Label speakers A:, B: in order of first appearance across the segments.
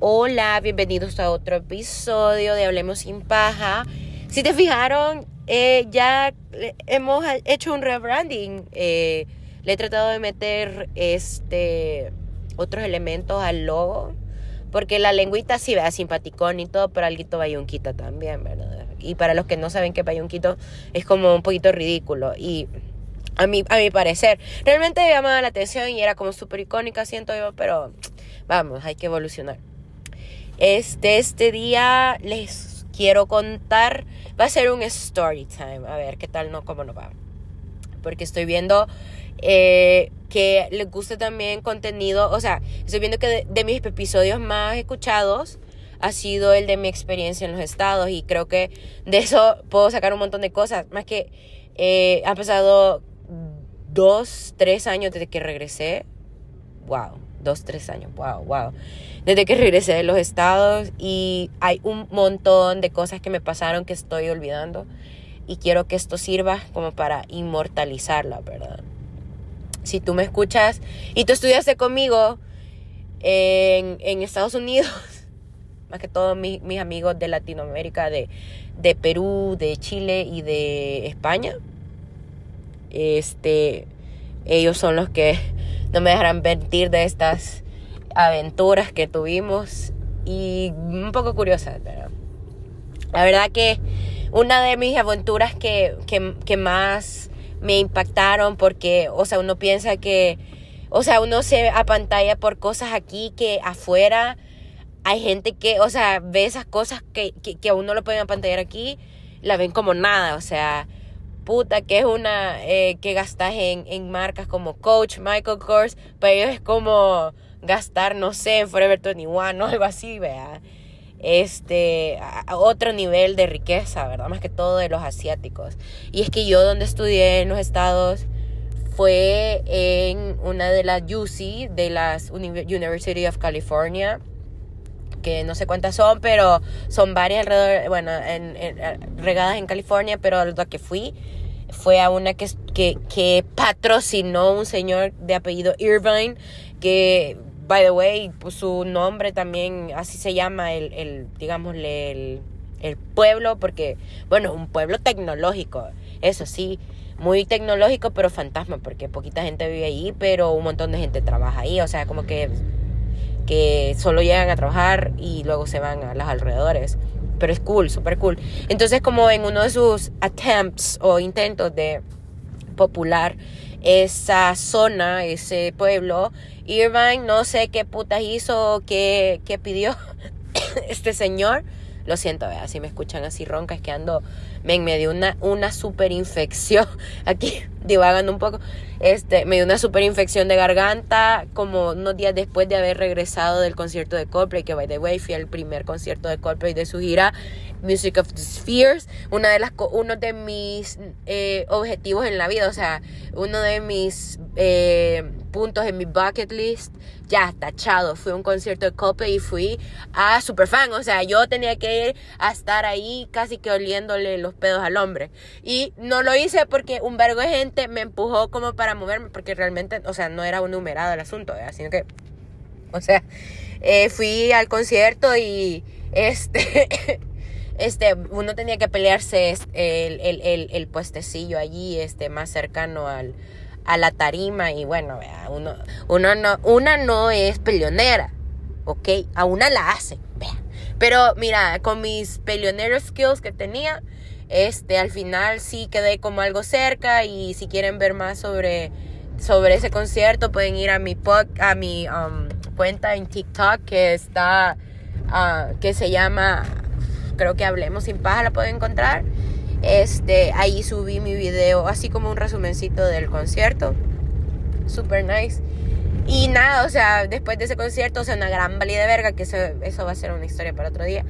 A: Hola, bienvenidos a otro episodio de Hablemos sin paja. Si te fijaron, eh, ya hemos hecho un rebranding. Eh, le he tratado de meter este otros elementos al logo. Porque la lengüita sí vea simpaticón y todo, pero algo bayunquita también, ¿verdad? Y para los que no saben que bayunquito es como un poquito ridículo. Y a mi, a mi parecer, realmente llamaba la atención y era como súper icónica, siento yo, pero vamos, hay que evolucionar. Este, este día les quiero contar, va a ser un story time, a ver qué tal, no, cómo no va. Porque estoy viendo eh, que les guste también contenido, o sea, estoy viendo que de, mis episodios más escuchados ha sido el de mi experiencia en los estados y creo que de eso puedo sacar un montón de cosas, más que eh, ha pasado dos, tres años desde que regresé, wow dos, tres años, wow, wow. Desde que regresé de los estados y hay un montón de cosas que me pasaron que estoy olvidando y quiero que esto sirva como para inmortalizarla, ¿verdad? Si tú me escuchas y tú estudiaste conmigo en, en Estados Unidos, más que todos mis, mis amigos de Latinoamérica, de, de Perú, de Chile y de España, este, ellos son los que no me dejarán mentir de estas aventuras que tuvimos. Y un poco curiosas, La verdad que una de mis aventuras que, que, más me impactaron porque, o sea, uno piensa que, o sea, uno se apantalla por cosas aquí que afuera hay gente que, o sea, ve esas cosas que, que, que a uno lo pueden apantallar aquí, la ven como nada, o sea, puta, que es una eh, que gastas en, en, marcas como Coach, Michael Kors, para ellos es como gastar, no sé, en Forever 21 o algo así, vea. Este, otro nivel de riqueza, ¿verdad? Más que todo de los asiáticos. Y es que yo donde estudié en los estados fue en una de las UC, de las University of California, que no sé cuántas son, pero son varias alrededor, bueno, en, regadas en California, pero la que fui fue a una que, que, patrocinó un señor de apellido Irvine, que, by the way, pues su nombre también, así se llama, el, el digámosle, el, el pueblo, porque, bueno, un pueblo tecnológico, eso sí, muy tecnológico, pero fantasma, porque poquita gente vive ahí, pero un montón de gente trabaja ahí, o sea, como que, que solo llegan a trabajar y luego se van a los alrededores pero es cool, súper cool. Entonces como en uno de sus attempts o intentos de popular esa zona, ese pueblo, Irvine no sé qué putas hizo, qué, qué pidió este señor. Lo siento, si me escuchan así ronca, es que ando, me, me dio una, una super infección, aquí divagando un poco, este, me dio una super infección de garganta como unos días después de haber regresado del concierto de Coldplay, que by the way fui al primer concierto de Coldplay de su gira Music of the Spheres, una de las, uno de mis eh, objetivos en la vida, o sea, uno de mis eh, puntos en mi bucket list, ya tachado, fui a un concierto de Coldplay y fui a fan o sea, yo tenía que ir a estar ahí casi que oliéndole los pedos al hombre, y no lo hice porque un vergo de gente me empujó como para moverme, porque realmente, o sea, no era un numerado el asunto, sino que, o sea, eh, fui al concierto y este, este, uno tenía que pelearse el, el, el, el puestecillo allí, este, más cercano al, a la tarima y bueno, uno, uno no, una no es peleonera, ¿ok? A una la hace. Pero mira, con mis peleonero skills que tenía, este, al final sí quedé como algo cerca y si quieren ver más sobre, sobre ese concierto pueden ir a mi, a mi um, cuenta en TikTok que está, uh, que se llama, creo que Hablemos sin paja, la pueden encontrar. Este, ahí subí mi video, así como un resumencito del concierto. Super nice. Y nada, o sea, después de ese concierto, o sea, una gran valía de verga, que eso, eso va a ser una historia para otro día.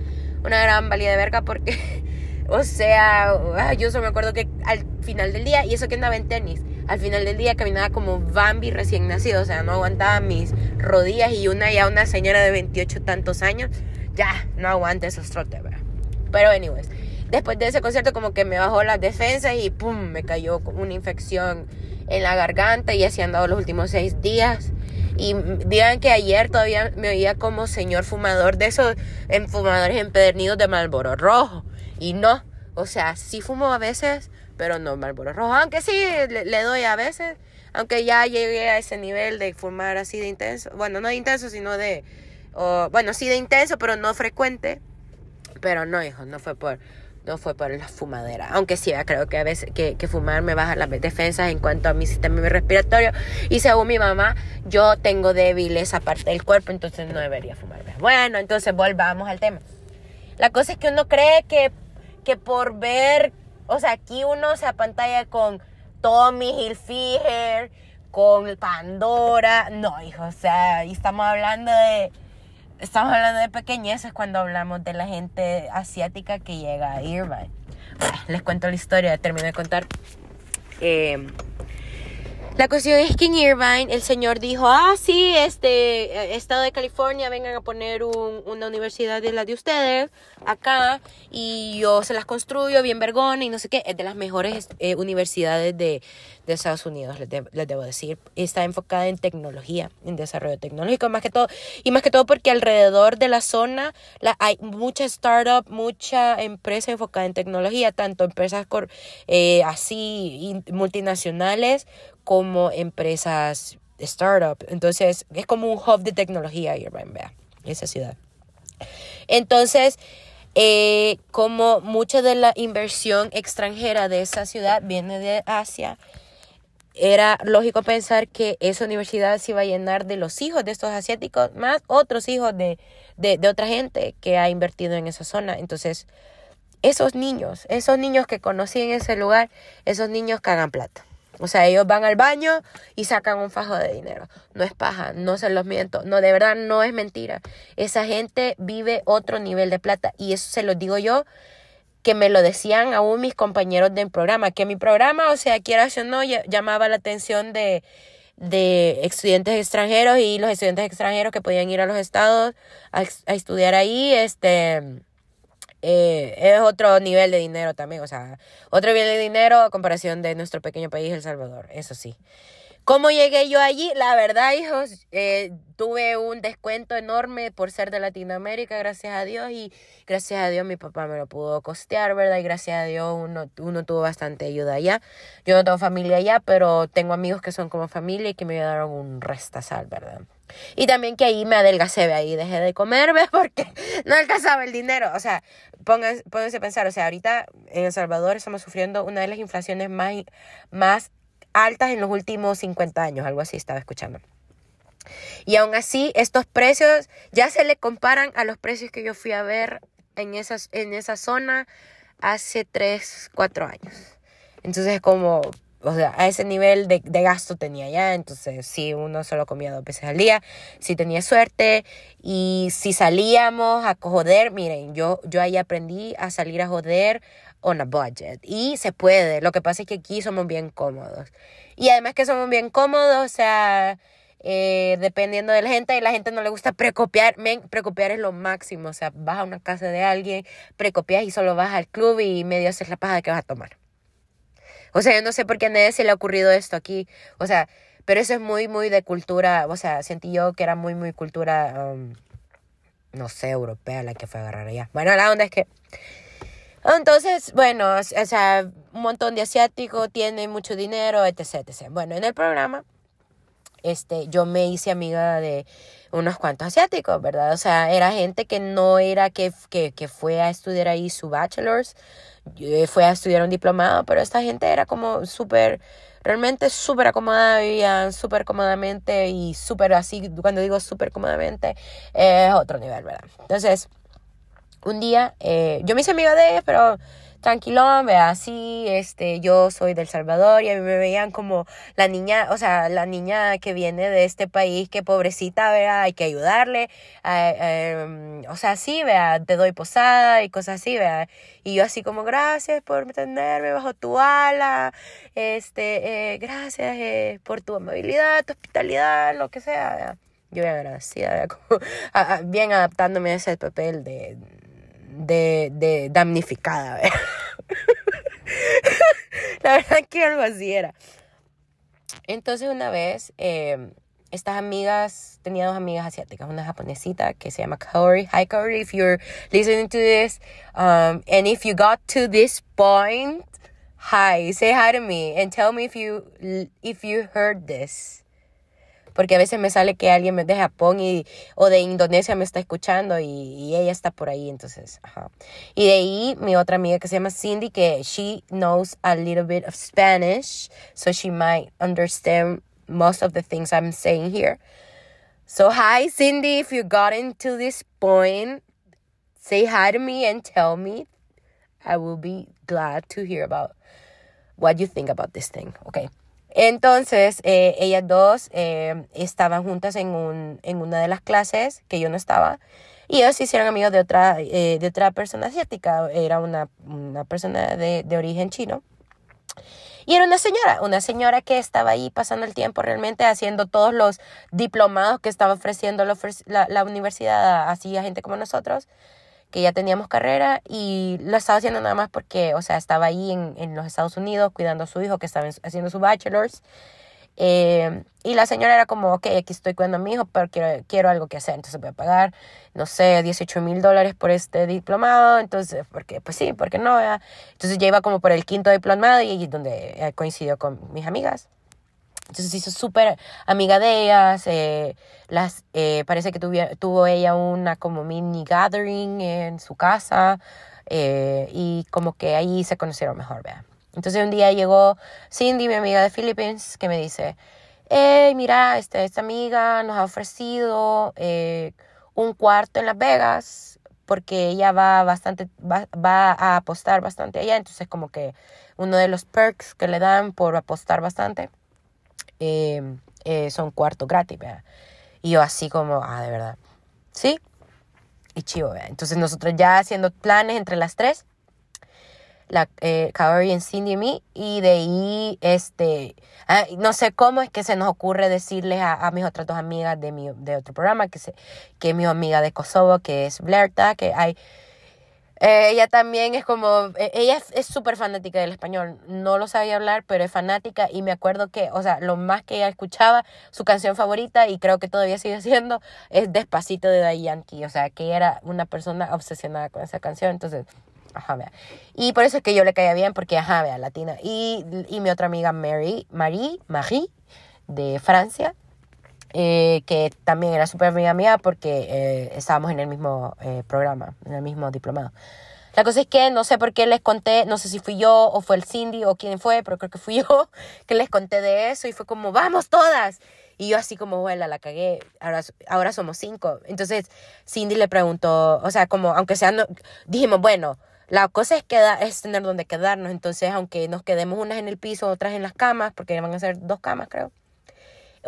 A: Una gran valía de verga porque O sea, ah, yo solo me acuerdo que al final del día, y eso que andaba en tenis, al final del día caminaba como Bambi recién nacido, o sea, no aguantaba mis rodillas y una ya una señora de 28 tantos años, ya, no aguanta esos trotes, ¿verdad? Pero anyways, después de ese concierto como que me bajó las defensas y pum, me cayó una infección en la garganta y así han dado los últimos seis días. Y digan que ayer todavía me oía como señor fumador de esos en fumadores empedernidos de Marlboro Rojo. Y no, o sea, sí fumo a veces, pero no Marlboro Rojo. Aunque sí le, doy a veces. Aunque ya llegué a ese nivel de fumar así de intenso. Bueno, no de intenso, sino de... bueno, sí de intenso, pero no frecuente. Pero no, hijo, no fue por no fue por la fumadera. Aunque sí, creo que a veces que, fumar me baja las defensas en cuanto a mi sistema respiratorio. Y según mi mamá, yo tengo débil esa parte del cuerpo, entonces no debería fumar. Bueno, entonces volvamos al tema. La cosa es que uno cree que, que por ver, o sea, aquí uno se apantalla con Tommy Hilfiger, con Pandora. No, hijo, o sea, y estamos hablando de estamos hablando de pequeñeces cuando hablamos de la gente asiática que llega a Irvine. Les cuento la historia, termino de contar. Eh, la cuestión es que en Irvine el señor dijo, ah, sí, este eh, estado de California, vengan a poner una universidad de la de ustedes acá y yo se las construyo bien vergona y no sé qué. Es de las mejores eh, universidades de, de, Estados Unidos, les, les, debo decir. Está enfocada en tecnología, en desarrollo tecnológico, más que todo. Y más que todo porque alrededor de la zona la, hay mucha startup, mucha empresa enfocada en tecnología, tanto empresas eh, así multinacionales como empresas startup. Entonces, es como un hub de tecnología Irvine, vea, esa ciudad. Entonces, eh, como mucha de la inversión extranjera de esa ciudad viene de Asia, era lógico pensar que esa universidad se iba a llenar de los hijos de estos asiáticos, más otros hijos de, de, de otra gente que ha invertido en esa zona. Entonces, esos niños, esos niños que conocí en ese lugar, esos niños cagan plata. O sea, ellos van al baño y sacan un fajo de dinero. No es paja, no se los miento. No, de verdad no es mentira. Esa gente vive otro nivel de plata. Y eso se lo digo yo, que me lo decían aún mis compañeros del programa. Que mi programa, o sea, quiera o no, llamaba la atención de, de estudiantes extranjeros y los estudiantes extranjeros que podían ir a los estados a estudiar ahí, este eh, es otro nivel de dinero también, o sea, otro nivel de dinero a comparación de nuestro pequeño país, El Salvador, eso sí. ¿Cómo llegué yo allí? La verdad, hijos, eh, tuve un descuento enorme por ser de Latinoamérica, gracias a Dios, y gracias a Dios mi papá me lo pudo costear, ¿verdad? Y gracias a Dios uno, uno tuvo bastante ayuda allá. Yo no tengo familia allá, pero tengo amigos que son como familia y que me ayudaron un restasal, ¿verdad? Y también que ahí me adelgacé, ahí dejé de comer, porque no alcanzaba el dinero. O sea, pónganse, pónganse a pensar, o sea, ahorita en El Salvador estamos sufriendo una de las inflaciones más, más altas en los últimos 50 años, algo así estaba escuchando. Y aún así, estos precios ya se le comparan a los precios que yo fui a ver en, esas, en esa zona hace 3, 4 años. Entonces, como o sea, a ese nivel de, de, gasto tenía ya, entonces si uno solo comía dos veces al día, si tenía suerte y si salíamos a joder, miren, yo, yo ahí aprendí a salir a joder on a budget y se puede, lo que pasa es que aquí somos bien cómodos y además que somos bien cómodos, o sea, eh, dependiendo de la gente, y la gente no le gusta precopiar. Men, precopiar es lo máximo. O sea, vas a una casa de alguien, precopias y solo vas al club y medio haces la paja de que vas a tomar. O sea, yo no sé por qué a nadie se le ha ocurrido esto aquí. O sea, pero eso es muy, muy de cultura. O sea, sentí yo que era muy, muy cultura, um, no sé, europea la que fue a agarrar allá. Bueno, la onda es que. Entonces, bueno, o sea, un montón de asiáticos tienen mucho dinero, etc, etc. Bueno, en el programa, este, yo me hice amiga de unos cuantos asiáticos, ¿verdad? O sea, era gente que no era que, que, que fue a estudiar ahí su bachelor's, eh, fue a estudiar un diplomado, pero esta gente era como súper, realmente súper acomodada, vivían súper cómodamente y súper así, cuando digo súper cómodamente, es otro nivel, ¿verdad? Entonces, un día, eh, yo me hice amiga de ellos, pero tranquilón, vea, así, este, yo soy del Salvador y a mí me veían como la niña, o sea, la niña que viene de este país, que pobrecita, vea, hay que ayudarle, em, o sea, sí, vea, te doy posada y cosas así, vea, y yo así como, gracias por tenerme bajo tu ala, este, eh, gracias eh, por tu amabilidad, tu hospitalidad, lo que sea, vea. Yo bien agradecida, como, bien adaptándome a ese papel de de, de damnificada. La verdad que algo así era. Entonces una vez, em, estas amigas, tenía dos amigas asiáticas, una japonesita que se llama Kaori. Hi Kaori, if you're listening to this, um, and if you got to this point, hi, say hi to me and tell me if you if you heard this. Porque a veces me sale que alguien de Japón y, o de Indonesia me está escuchando y, ella está por ahí, entonces. Y de ahí mi otra amiga que se llama Cindy, que she knows a little bit of Spanish, so she might understand most of the things I'm saying here. So, hi, Cindy, if you got into this point, say hi to me and tell me. I will be glad to hear about what you think about this thing. Okay. Entonces, eh, ellas dos eh, estaban juntas en, un, en una de las clases que yo no estaba. Y ellos se hicieron amigos de otra, eh, de otra persona asiática. Era una, una persona de, de origen chino. Y era una señora, una señora que estaba ahí pasando el tiempo realmente haciendo todos los diplomados que estaba ofreciendo la, la universidad así a gente como nosotros, que ya teníamos carrera y lo estaba haciendo nada más porque, o sea, estaba ahí en, en los Estados Unidos cuidando a su hijo que estaba haciendo su bachelor's eh, y la señora era como, ok, aquí estoy cuidando a mi hijo, pero quiero, quiero algo que hacer. Entonces voy a pagar, no sé, 18 mil dólares por este diplomado. Entonces, porque, pues sí, porque no. Entonces ya iba como por el quinto diplomado y donde eh, coincidió con mis amigas. Entonces hizo súper amiga de ellas. Eh, las, eh, parece que tuvo, tuvo ella una como mini gathering en su casa. y como que ahí se conocieron mejor, vean. Entonces un día llegó Cindy, mi amiga de Philippines, que me dice, hey, mira, este, esta amiga nos ha ofrecido eh, un cuarto en Las Vegas porque ella va bastante, va, a apostar bastante allá, entonces como que uno de los perks que le dan por apostar bastante eh, eh, son cuartos gratis, ¿verdad? Y yo así como, ah, de verdad, ¿sí? Y chivo, ¿verdad? Entonces nosotros ya haciendo planes entre las tres, la eh, en Cindy y mí, y de ahí, este, ah, no sé cómo es que se nos ocurre decirles a, mis otras dos amigas de, mi, de otro programa, que, se, que es mi amiga de Kosovo, que es Blerta, que hay... Eh, ella también es como, e, ella es súper fanática del español, no lo sabía hablar, pero es fanática y me acuerdo que, o sea, lo más que ella escuchaba, su canción favorita, y creo que todavía sigue siendo, es Despacito de Daddy Yankee, o sea, que era una persona obsesionada con esa canción, entonces Ajá, vea. Y por eso es que yo le caía bien, porque, ajá, vea, latina. Y, y mi otra amiga Mary, Marie, Marie, de Francia, eh, que también era súper amiga mía porque eh, estábamos en el mismo eh, programa, en el mismo diplomado. La cosa es que no sé por qué les conté, no sé si fui yo o fue el Cindy o quién fue, pero creo que fui yo que les conté de eso y fue como, vamos todas. Y yo así como, vuela, la cagué, ahora, ahora somos cinco. Entonces Cindy le preguntó, o sea, como, aunque sea, no, dijimos, bueno, la cosa es, queda, es tener donde quedarnos. Entonces, aunque nos quedemos unas en el piso, otras en las camas, porque van a ser dos camas, creo.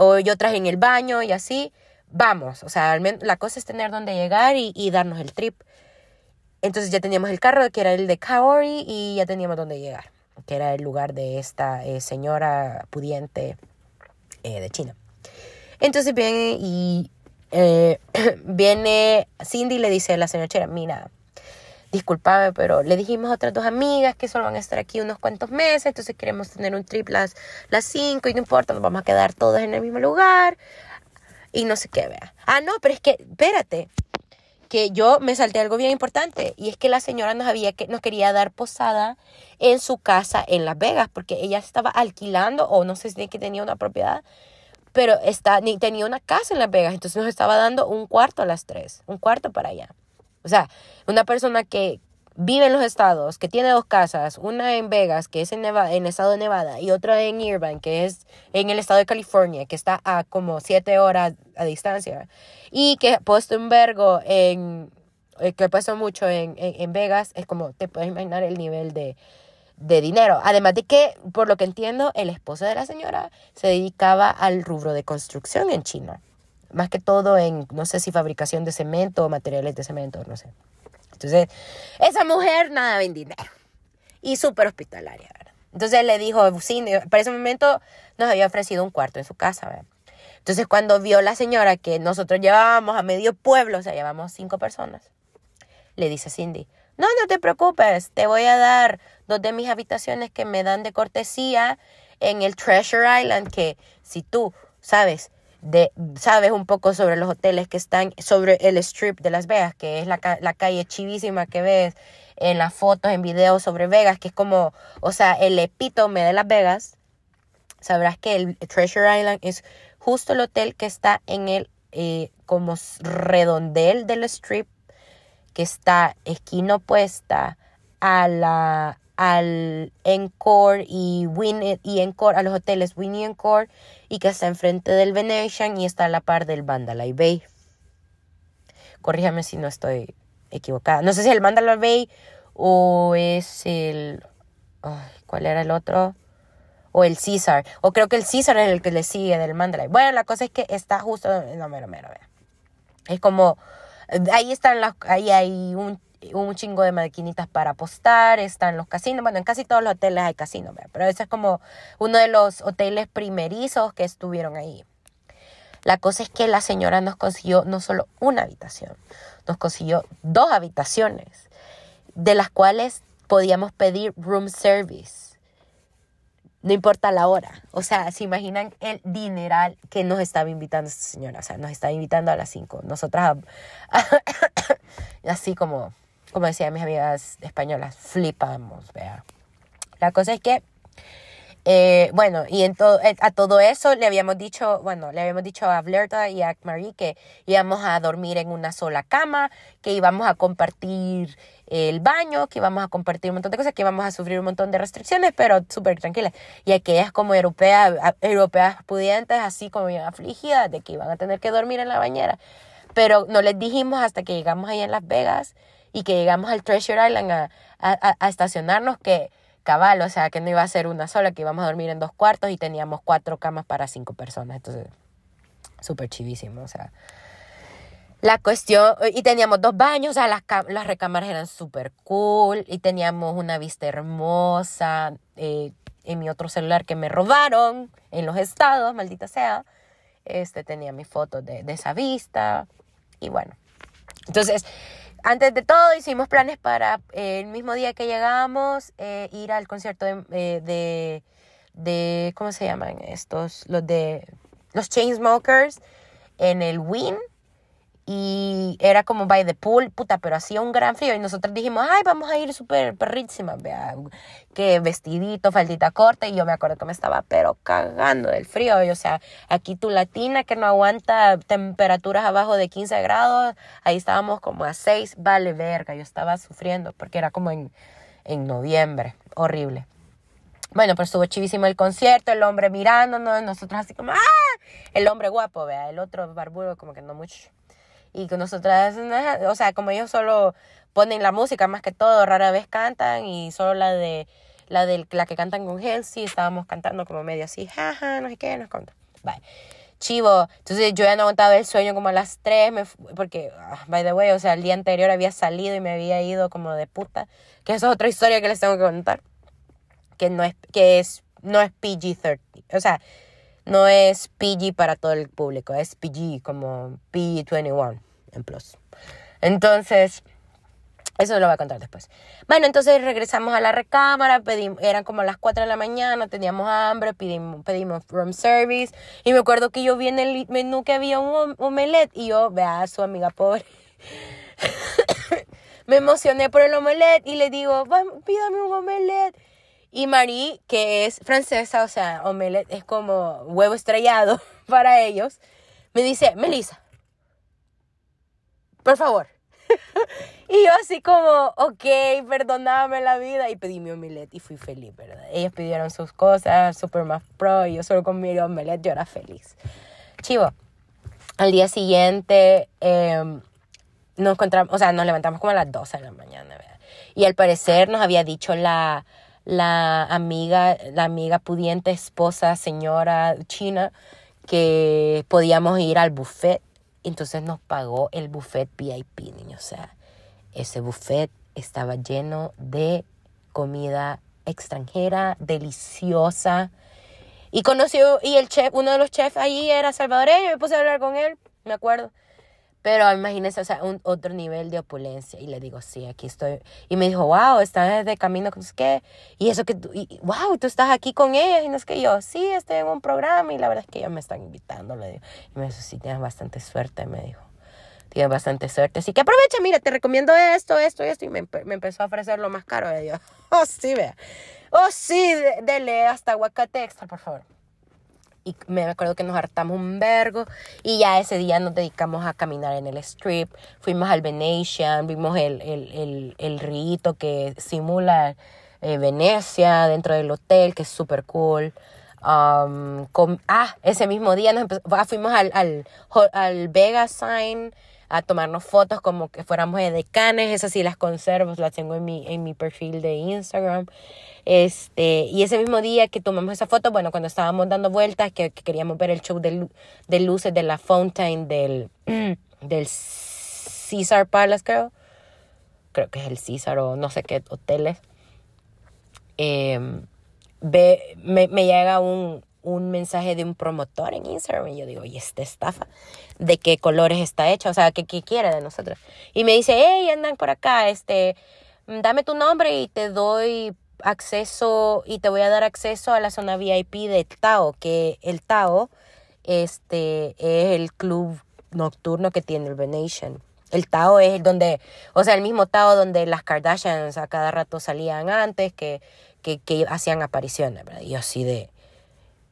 A: O y otras en el baño y así, vamos. O sea, la cosa es tener donde llegar y, darnos el trip. Entonces ya teníamos el carro, que era el de Kaori, y ya teníamos donde llegar, que era el lugar de esta eh, señora pudiente eh, de China. Entonces viene y eh, viene Cindy y le dice a la señora Chera, mira, disculpame, pero le dijimos a otras dos amigas que solo van a estar aquí unos cuantos meses, entonces queremos tener un trip las, las cinco y no importa, nos vamos a quedar todos en el mismo lugar y no sé qué, vea. Ah, no, pero es que, espérate, que yo me salté algo bien importante y es que la señora nos había que nos quería dar posada en su casa en Las Vegas porque ella estaba alquilando o no sé si que tenía una propiedad pero está, ni tenía una casa en Las Vegas entonces nos estaba dando un cuarto a las tres un cuarto para allá o sea, una persona que vive en los estados, que tiene dos casas, una en Vegas, que es en, Nevada, en el estado de Nevada, y otra en Irvine, que es en el estado de California, que está a como siete horas a distancia, y que ha puesto un vergo en, eh, que puesto mucho en, en, Vegas, es como te puedes imaginar el nivel de, de dinero. Además de que, por lo que entiendo, el esposo de la señora se dedicaba al rubro de construcción en China más que todo en, no sé si fabricación de cemento o materiales de cemento, no sé. Entonces, esa mujer nada ven dinero y súper hospitalaria, ¿verdad? Entonces le dijo, sí, para ese momento nos había ofrecido un cuarto en su casa, ¿verdad? Entonces cuando vio la señora que nosotros llevábamos a medio pueblo, o sea, llevamos cinco personas, le dice a Cindy, no, no te preocupes, te voy a dar dos de mis habitaciones que me dan de cortesía en el Treasure Island, que si tú, sabes, de, sabes un poco sobre los hoteles que están sobre el strip de Las Vegas, que es la, calle chivísima que ves en las fotos, en videos sobre Vegas, que es como, o sea, el epítome de Las Vegas. Sabrás que el Treasure Island es justo el hotel que está en el eh, como redondel del strip, que está esquina opuesta a la al Encore y Win y Encore, a los hoteles Winnie Encore y que está enfrente del Venetian y está a la par del Mandalay Bay. Corríjame si no estoy equivocada. No sé si es el Mandalay Bay o es el ¿cuál era el otro? O el Caesar. O creo que el Caesar es el que le sigue del Mandalay. Bueno, la cosa es que está justo. No, mero, mero, Es como. Ahí están las. Ahí hay un un chingo de maquinitas para apostar, están los casinos, bueno, en casi todos los hoteles hay casinos, pero ese es como uno de los hoteles primerizos que estuvieron ahí. La cosa es que la señora nos consiguió no solo una habitación, nos consiguió dos habitaciones, de las cuales podíamos pedir room service. No importa la hora. O sea, se imaginan el dineral que nos estaba invitando esta señora. O sea, nos estaba invitando a las 5. Nosotras, así como como decían mis amigas españolas, flipamos, vea. La cosa es que, eh, bueno, y en todo, eh, a todo eso le habíamos dicho, bueno, le habíamos dicho a Blerta y a Marie que íbamos a dormir en una sola cama, que íbamos a compartir el baño, que íbamos a compartir un montón de cosas, que íbamos a sufrir un montón de restricciones, pero súper tranquilas. Y aquellas como europeas, europeas pudientes, así como bien afligidas, de que iban a tener que dormir en la bañera. Pero no les dijimos hasta que llegamos ahí en Las Vegas y que llegamos al Treasure Island a, a, a, estacionarnos que cabal, o sea, que no iba a ser una sola, que íbamos a dormir en dos cuartos y teníamos cuatro camas para cinco personas. Entonces, súper chivísimo, o sea. La cuestión, y teníamos dos baños, o sea, las, las recámaras eran súper cool y teníamos una vista hermosa. Eh, en mi otro celular que me robaron en los estados, maldita sea, este tenía mi foto de, de esa vista y bueno. Entonces, antes de todo hicimos planes para eh, el mismo día que llegamos eh, ir al concierto de, eh, de, de, ¿cómo se llaman estos? Los de los Chainsmokers en el Win y era como by the pool, puta, pero hacía un gran frío y nosotros dijimos, ay, vamos a ir súper perrísimas, vea, que vestidito, faldita corta y yo me acuerdo que me estaba pero cagando del frío, y, o sea, aquí tu latina que no aguanta temperaturas abajo de 15 grados, ahí estábamos como a 6, vale verga, yo estaba sufriendo porque era como en, en noviembre, horrible. Bueno, pues estuvo chivísimo el concierto, el hombre mirándonos, nosotros así como, ¡ah! El hombre guapo, vea, el otro barbudo como que no mucho y con nosotras, o sea, como ellos solo ponen la música más que todo, rara vez cantan y solo la de la de la que cantan con Halsey, estábamos cantando como medio así, jaja, no sé qué, nos conta. Bye. Chivo, entonces yo ya no aguantaba el sueño como a las 3, me porque, ah, by the way, o sea, el día anterior había salido y me había ido como de puta, que eso es otra historia que les tengo que contar, que no es, que es, no es PG-13, o sea, no es PG para todo el público, es PG como PG-21 en plus. Entonces, eso lo voy a contar después. Bueno, entonces regresamos a la recámara, pedimos, eran como las 4 de la mañana, teníamos hambre, pedimos, pedimos room service. Y me acuerdo que yo vi en el menú que había un omelette y yo, vea, su amiga pobre. me emocioné por el omelette y le digo, pídame un omelette. Y Marie, que es francesa, o sea, omelette es como huevo estrellado para ellos, me dice, Melissa, por favor. y yo así como, ok, perdóname la vida. Y pedí mi omelette y fui feliz, ¿verdad? Ellos pidieron sus cosas, super más pro, y yo solo con mi omelette yo era feliz. Chivo, al día siguiente em, nos encontramos, o sea, nos levantamos como a las 12 de la mañana, ¿verdad? Y al parecer nos había dicho la la amiga, la amiga pudiente, esposa, señora china, que podíamos ir al buffet. Entonces nos pagó el buffet VIP, niños. O sea, ese buffet estaba lleno de comida extranjera, deliciosa. Y conoció, y el chef, uno de los chefs ahí era salvadoreño, me puse a hablar con él, me acuerdo. Pero imagínese, o sea, un otro nivel de opulencia. Y le digo, sí, aquí estoy. Y me dijo, wow, estás de camino, ¿qué? Y eso que tú, y, wow, tú estás aquí con ella. Y no es que yo, sí, estoy en un programa y la verdad es que ellos me están invitando. Le digo. Y me dijo, sí, tienes bastante suerte, me dijo. Tienes bastante suerte. Así que aprovecha, mira, te recomiendo esto, esto y esto. Y me, me empezó a ofrecer lo más caro. Y yo, oh, sí, vea. Oh, sí, dele hasta aguacate extra, por favor y me acuerdo que nos hartamos un vergo y ya ese día nos dedicamos a caminar en el strip, fuimos al Venetian, vimos el, el, el, el rito que simula eh, Venecia dentro del hotel, que es súper cool. Um, ah, ese mismo día nos ah, fuimos al, al, al Vega Sign a tomarnos fotos como que fuéramos de decanes, esas sí las conservo, las tengo en mi, en mi perfil de Instagram. Este, y ese mismo día que tomamos esa foto, bueno, cuando estábamos dando vueltas, que, queríamos ver el show de, de, luces de la Fountain del, del Caesar Palace, creo. Creo que es el Caesar o no sé qué hoteles. Em, ve, me, me llega un, un mensaje de un promotor en Instagram y yo digo, ¿y esta estafa? ¿De qué colores está hecha? O sea, ¿qué, qué quiere de nosotros? Y me dice, hey, andan por acá, este, dame tu nombre y te doy acceso y te voy a dar acceso a la zona VIP de Tao, que el Tao este, es el club nocturno que tiene el Venetian. El Tao es donde, o sea, el mismo Tao donde las Kardashians a cada rato salían antes, que, que, que hacían apariciones, ¿verdad? Y así de,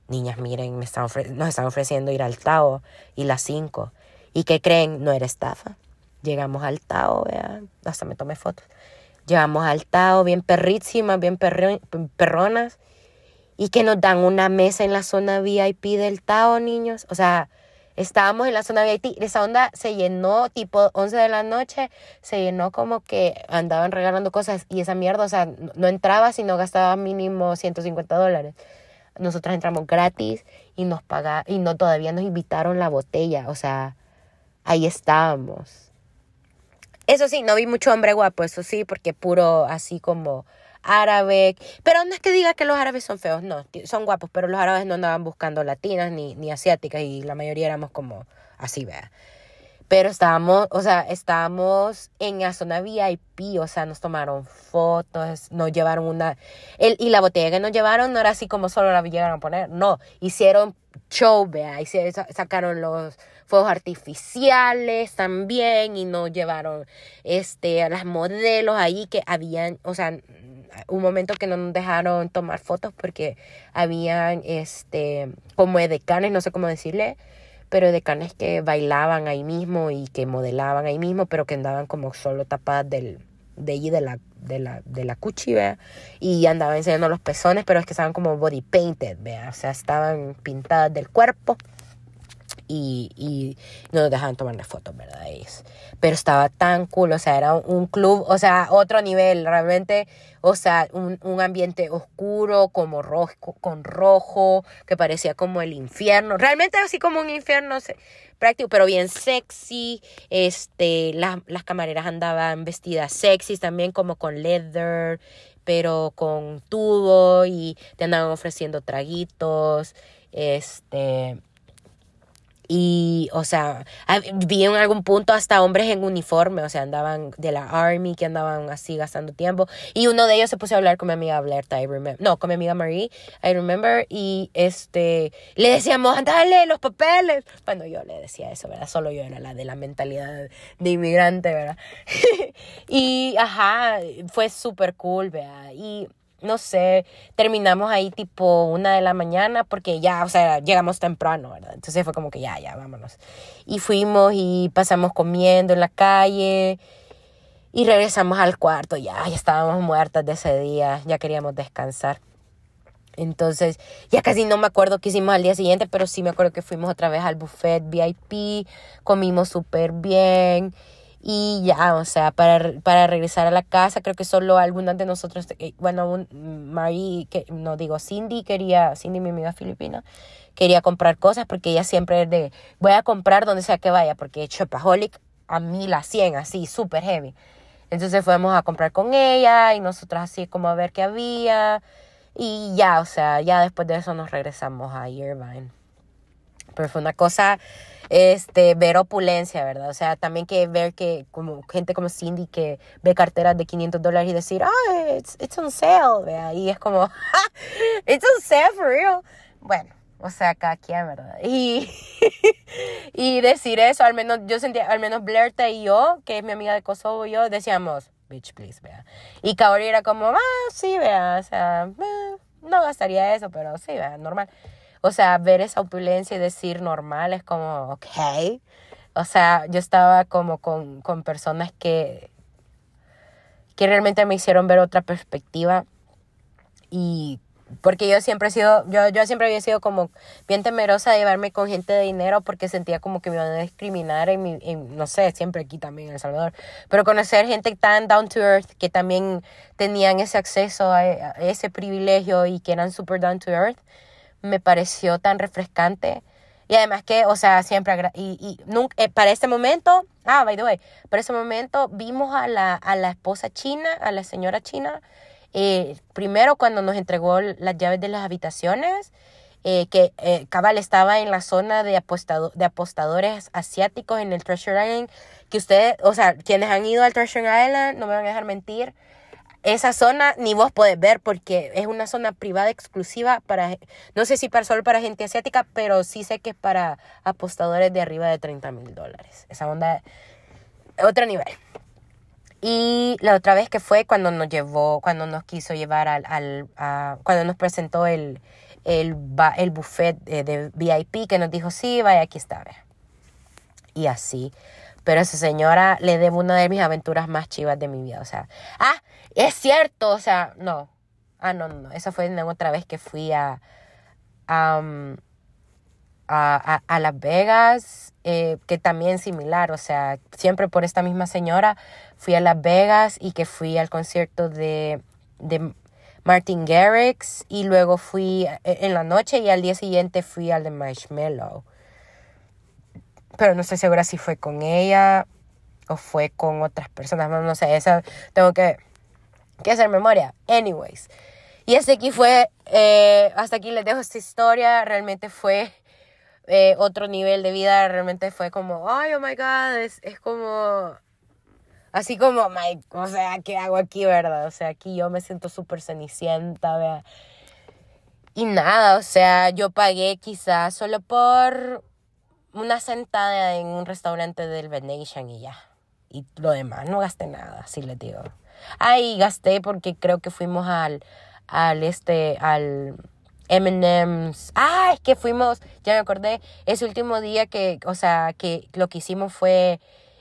A: niñas, miren, me están nos están ofreciendo ir al Tao y las 5. ¿Y qué creen? No era estafa. Llegamos al Tao, vean, hasta me tomé fotos. Llegamos al Tao, bien perrísimas, bien perronas. Y que nos dan una mesa en la zona VIP del Tao, niños. O sea, estábamos en la zona VIP. Esa onda se llenó tipo 11 de la noche. Se llenó como que andaban regalando cosas. Y esa mierda, o sea, no entraba si no gastaba mínimo 150 dólares. Nosotros entramos gratis y nos pagaron, y no todavía nos invitaron la botella. O sea, ahí estábamos. Eso sí, no vi mucho hombre guapo, eso sí, porque puro así como árabe. Pero no es que diga que los árabes son feos, no, son guapos, pero los árabes no andaban buscando latinas ni, ni asiáticas y la mayoría éramos como así, vea. Pero estábamos, o sea, estábamos en la zona VIP, o sea, nos tomaron fotos, nos llevaron una... El, y la botella que nos llevaron no era así como solo la llegaron a poner, no, hicieron show, vea, y sacaron los fuegos artificiales también y nos llevaron este, a las modelos ahí que habían, o sea, un momento que no nos dejaron tomar fotos porque habían, este, como edecanes, no sé cómo decirle, pero de canes que bailaban ahí mismo y que modelaban ahí mismo, pero que andaban como solo tapadas del, de allí de la, de la, de la cuchi, ¿vea? Y andaban enseñando los pezones, pero es que estaban como body painted, ¿vea? O sea, estaban pintadas del cuerpo y, no nos dejaban tomarle fotos, ¿verdad? Pero estaba tan cool, o sea, era un club, o sea, otro nivel, realmente, o sea, un, ambiente oscuro, como rojo, con rojo, que parecía como el infierno, realmente así como un infierno práctico, pero bien sexy, este, las camareras andaban vestidas sexy también, como con leather, pero con tubo y te andaban ofreciendo traguitos, este y, o sea, vi en algún punto hasta hombres en uniforme, o sea, andaban de la army, que andaban así gastando tiempo. Y uno de ellos se puso a hablar con mi amiga Blerta, I remember. No, con mi amiga Marie, I remember. Y este, le decíamos, dale los papeles. Bueno, yo le decía eso, ¿verdad? Solo yo era la de la mentalidad de inmigrante, ¿verdad? y, ajá, fue súper cool, ¿verdad? Y no sé, terminamos ahí tipo una de la mañana porque ya, o sea, llegamos temprano, ¿verdad? Entonces fue como que ya, ya, vámonos. Y fuimos y pasamos comiendo en la calle y regresamos al cuarto, ya, ya estábamos muertas de ese día, ya queríamos descansar. Entonces, ya casi no me acuerdo qué hicimos al día siguiente, pero sí me acuerdo que fuimos otra vez al buffet VIP, comimos súper bien y ya, o sea, para, para regresar a la casa, creo que solo algunas de nosotros, eh, bueno, un, Marie, que, no digo, Cindy quería, Cindy, mi amiga filipina, quería comprar cosas porque ella siempre es de, voy a comprar donde sea que vaya, porque Chopaholic a mí la 100, así, súper heavy. Entonces fuimos a comprar con ella y nosotros así como a ver qué había. Y ya, o sea, ya después de eso nos regresamos a Irvine. Pero fue una cosa este, ver opulencia, ¿verdad? O sea, también que ver que como gente como Cindy que ve carteras de 500 dólares y decir, ah, it's, it's on sale, ¿verdad? Y es como, it's on sale for real. Bueno, o sea, cada quien, ¿verdad? Y, y decir eso, al menos yo sentía, al menos Blerta y yo, que es mi amiga de Kosovo y yo, decíamos, bitch, please, vea. Y Kaori era como, ah, sí, vea, o sea, eh, no gastaría eso, pero sí, vea, normal. O sea, ver esa opulencia y decir normal es como, ok. O sea, yo estaba como con, con personas que, que realmente me hicieron ver otra perspectiva y porque yo siempre he sido, yo, yo siempre había sido como bien temerosa de llevarme con gente de dinero porque sentía como que me iban a discriminar en mi, no sé, siempre aquí también en El Salvador, pero conocer gente tan down to earth que también tenían ese acceso a, ese privilegio y que eran super down to earth, me pareció tan refrescante. Y además que, o sea, siempre, y, y nunca, eh, para este momento, ah, by the way, para ese momento vimos a la, a la esposa china, a la señora china, eh, primero cuando nos entregó las llaves de las habitaciones, eh, que eh, Cabal estaba en la zona de, apostado, de apostadores asiáticos en el Treasure Island, que ustedes, o sea, quienes han ido al Treasure Island, no me van a dejar mentir, esa zona ni vos podés ver porque es una zona privada exclusiva para, no sé si para solo para gente asiática, pero sí sé que es para apostadores de arriba de 30 mil dólares. Esa onda, otro nivel. Y la otra vez que fue cuando nos llevó, cuando nos quiso llevar al, al cuando nos presentó el, el, el buffet de, VIP, que nos dijo, sí, vaya, aquí está. Y así. Pero esa señora le debo una de mis aventuras más chivas de mi vida. O sea, ah, es cierto. O sea, no. Ah, no, no. Esa fue otra vez que fui a, a, a, a Las Vegas, eh, que también similar. O sea, siempre por esta misma señora fui a Las Vegas y que fui al concierto de, de Martin Garrix y luego fui eh, en la noche y al día siguiente fui al de Marshmallow. Pero no estoy segura si fue con ella o fue con otras personas. No, sé, esa tengo que, que hacer memoria. Anyways. Y este aquí fue, eh, hasta aquí les dejo esta historia. Realmente fue eh, otro nivel de vida. Realmente fue como, ay, oh my god, es, es como Así como, Mike, o sea, ¿qué hago aquí, verdad? O sea, aquí yo me siento súper cenicienta, vea. Y nada, o sea, yo pagué quizás solo por una sentada en un restaurante del Venetian y ya. Y lo demás, no gasté nada, así les digo. Ahí gasté porque creo que fuimos al, al este, al M&M's. Ah, es que fuimos, ya me acordé, ese último día que, o sea, que lo que hicimos fue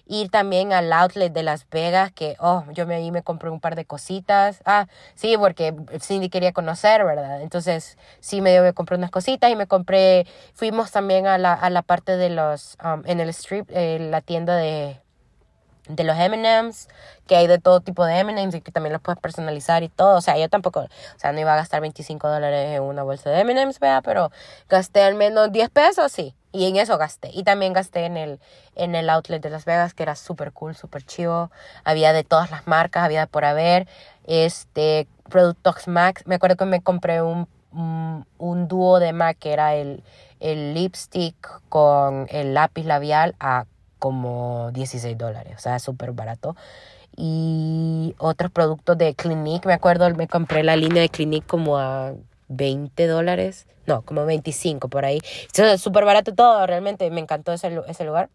A: ir también al outlet de Las Vegas, que, oh, yo me, ahí me compré un par de cositas. Ah, sí, porque Cindy quería conocer, ¿verdad? Entonces, sí, me, me compré unas cositas y me compré, fuimos también a la, a la parte de los, um, en el strip, eh, la tienda de de los M&M's, que hay de todo tipo de M&M's y que también los puedes personalizar y todo. O sea, yo tampoco, o sea, no iba a gastar 25 dólares en una bolsa de M&M's, vea, pero gasté al menos 10 pesos, sí. Y en eso gasté. Y también gasté en el, en el outlet de Las Vegas, que era súper cool, súper chivo. Había de todas las marcas, había por haber. Este, Productox Max. Me acuerdo que me compré un, un, un dúo de MAC, que era el, el lipstick con el lápiz labial a como 16 dólares, o sea, súper barato. Y otros productos de Clinique, me acuerdo, me compré la línea de Clinique como a 20 dólares, no, como 25 por ahí. Súper barato todo, realmente me encantó ese lugar.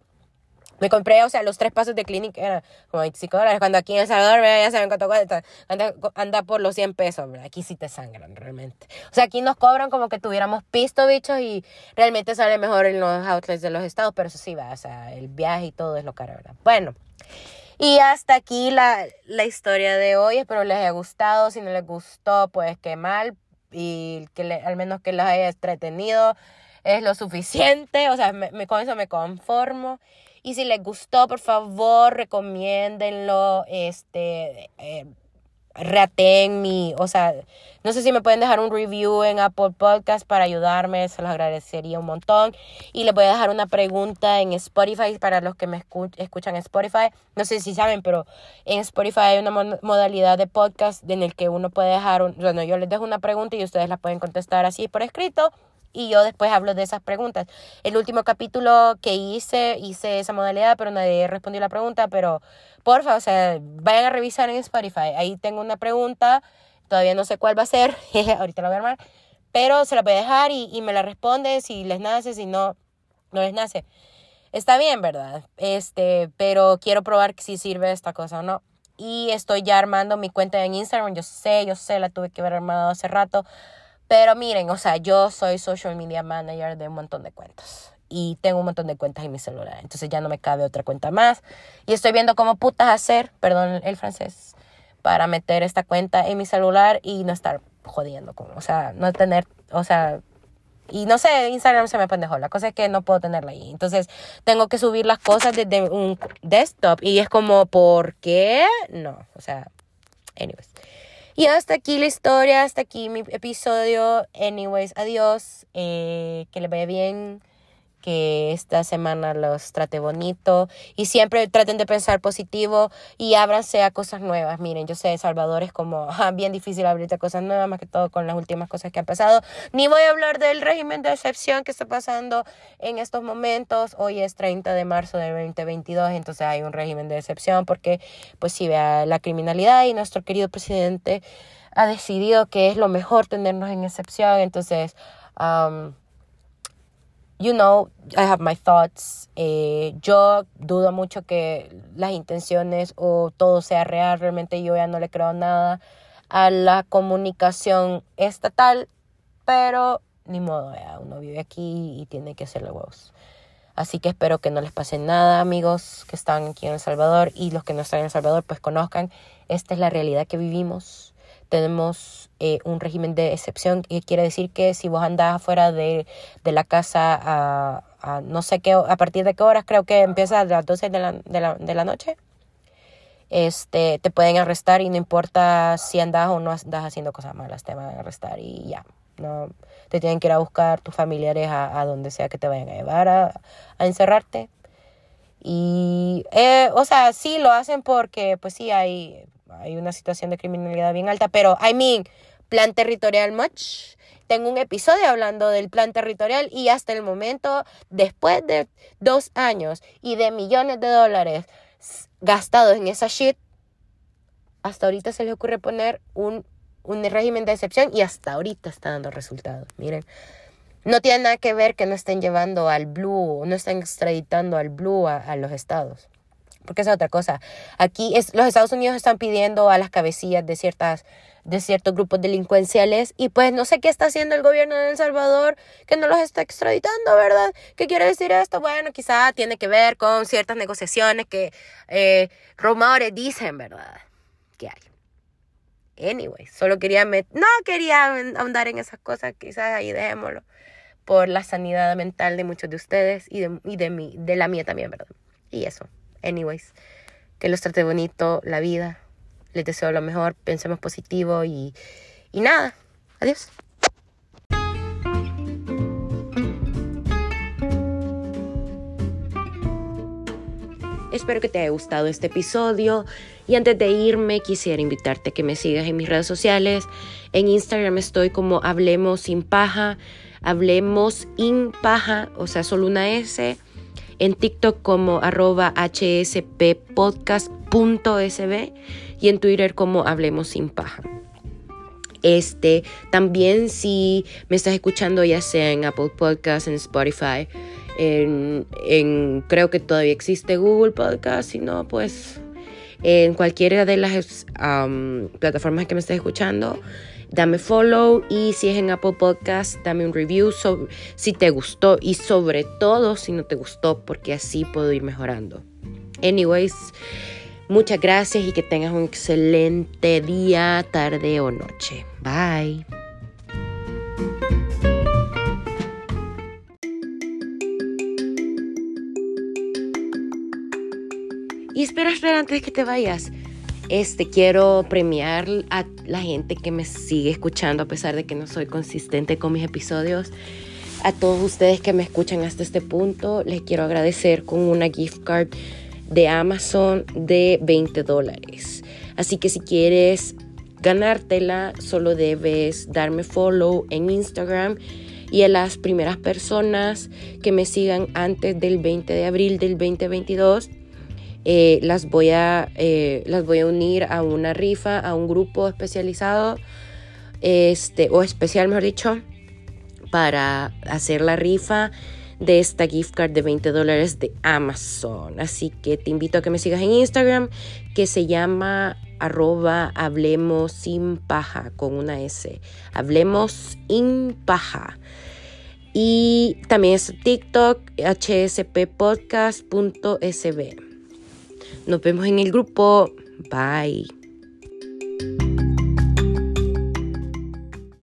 A: Me compré, o sea, los tres pasos de Clinic eran como 25 dólares. Cuando aquí en El Salvador, ya saben cuánto cuesta. Anda, por los 100 pesos, Aquí sí te sangran realmente. O sea, aquí nos cobran como que tuviéramos pisto, bichos, y realmente sale mejor en los outlets de los estados, pero eso sí va, o sea, el viaje y todo es lo caro, ¿verdad? Bueno. Y hasta aquí la, la historia de hoy. Espero les haya gustado. Si no les gustó, pues qué mal. Y que al menos que les haya entretenido es lo suficiente. O sea, me, con eso me conformo. Y si les gustó, por favor, recomiéndenlo. Este, eh, mi, o sea, no sé si me pueden dejar un review en Apple Podcast para ayudarme, se los agradecería un montón. Y les voy a dejar una pregunta en Spotify para los que me escuchan en Spotify. No sé si saben, pero en Spotify hay una modalidad de podcast en el que uno puede dejar, un, bueno, yo les dejo una pregunta y ustedes la pueden contestar así por escrito y yo después hablo de esas preguntas. El último capítulo que hice, hice esa modalidad, pero nadie respondió la pregunta, pero porfa, o sea, vayan a revisar en Spotify. Ahí tengo una pregunta, todavía no sé cuál va a ser, ahorita la voy a armar, pero se la voy a dejar y, y me la responde si les nace, si no, no les nace. Está bien, ¿verdad? Este, pero quiero probar si sirve esta cosa o no. Y estoy ya armando mi cuenta en Instagram. Yo sé, yo sé, la tuve que haber armado hace rato. Pero miren, o sea, yo soy social media manager de un montón de cuentas. Y tengo un montón de cuentas en mi celular. Entonces ya no me cabe otra cuenta más. Y estoy viendo cómo putas hacer, perdón el francés, para meter esta cuenta en mi celular y no estar jodiendo con, o sea, no tener, o sea, y no sé, Instagram se me pendejó. La cosa es que no puedo tenerla ahí. Entonces tengo que subir las cosas desde un desktop. Y es como, ¿por qué? No, o sea, anyways. Y hasta aquí la historia, hasta aquí mi episodio. Anyways, adiós. Eh, que les vaya bien que esta semana los trate bonito y siempre traten de pensar positivo y ábranse a cosas nuevas. Miren, yo sé, Salvador es como bien difícil abrirte a cosas nuevas, más que todo con las últimas cosas que han pasado. Ni voy a hablar del régimen de excepción que está pasando en estos momentos. Hoy es 30 de marzo de 2022, entonces hay un régimen de excepción porque, pues, si vea la criminalidad y nuestro querido presidente ha decidido que es lo mejor tenernos en excepción, entonces... you know, I have my thoughts. Eh, yo dudo mucho que las intenciones o todo sea real. Realmente yo ya no le creo nada a la comunicación estatal, pero ni modo, ya uno vive aquí y tiene que hacerle huevos. Así que espero que no les pase nada, amigos que están aquí en El Salvador y los que no están en El Salvador, pues conozcan, esta es la realidad que vivimos tenemos eh, un régimen de excepción, que quiere decir que si vos andás afuera de, la casa a, no sé qué, a partir de qué horas, creo que empieza a las 12 de la, de la, de la noche, este, te pueden arrestar y no importa si andas o no andas haciendo cosas malas, te van a arrestar y ya. No, te tienen que ir a buscar tus familiares a, donde sea que te vayan a llevar a, encerrarte. Y, eh, o sea, sí lo hacen porque, pues sí, hay hay una situación de criminalidad bien alta, pero, I mean, plan territorial much. Tengo un episodio hablando del plan territorial y hasta el momento, después de dos años y de millones de dólares gastados en esa shit, hasta ahorita se le ocurre poner un, un régimen de excepción y hasta ahorita está dando resultados. Miren, no tiene nada que ver que no estén llevando al Blue, no estén extraditando al Blue a los estados porque es otra cosa. Aquí es, los Estados Unidos están pidiendo a las cabecillas de ciertas de ciertos grupos delincuenciales y pues no sé qué está haciendo el gobierno de El Salvador que no los está extraditando, ¿verdad? ¿Qué quiere decir esto? Bueno, quizá tiene que ver con ciertas negociaciones que eh, rumores dicen, ¿verdad? Que hay. Anyway, solo quería no quería ahondar en esas cosas, quizás ahí dejémoslo por la sanidad mental de muchos de ustedes y de, y de, mí, de la mía también, ¿verdad? Y eso. Anyways, que los trate bonito la vida. Les deseo lo mejor, pensemos positivo y, y nada. Adiós. Espero que te haya gustado este episodio y antes de irme quisiera invitarte a que me sigas en mis redes sociales. En Instagram estoy como Hablemos sin paja, Hablemos in paja, o sea, solo una S en TikTok como arroba hsppodcast.sb y en Twitter como Hablemos sin paja. Este, también si me estás escuchando ya sea en Apple Podcasts, en Spotify, en, creo que todavía existe Google Podcast, si no, pues en cualquiera de las plataformas que me estés escuchando, dame follow y si es en Apple Podcast, dame un review sobre, si te gustó y sobre todo si no te gustó, porque así puedo ir mejorando. Anyways, muchas gracias y que tengas un excelente día, tarde o noche. Bye. Y espera, espera antes que te vayas. Este, quiero premiar a la gente que me sigue escuchando a pesar de que no soy consistente con mis episodios. A todos ustedes que me escuchan hasta este punto, les quiero agradecer con una gift card de Amazon de 20 dólares. Así que si quieres ganártela, solo debes darme follow en Instagram Y a las primeras personas que me sigan antes del 20 de abril del 2022, eh, las, voy a, eh, las voy a unir a una rifa, a un grupo especializado, este, o especial, mejor dicho, para hacer la rifa de esta gift card de 20 dólares de Amazon. Así que te invito a que me sigas en Instagram, que se llama arroba hablemos sin paja con una S. Hablemos sin paja. Y también es TikTok, hsppodcast.sb. Nos vemos en el grupo. Bye.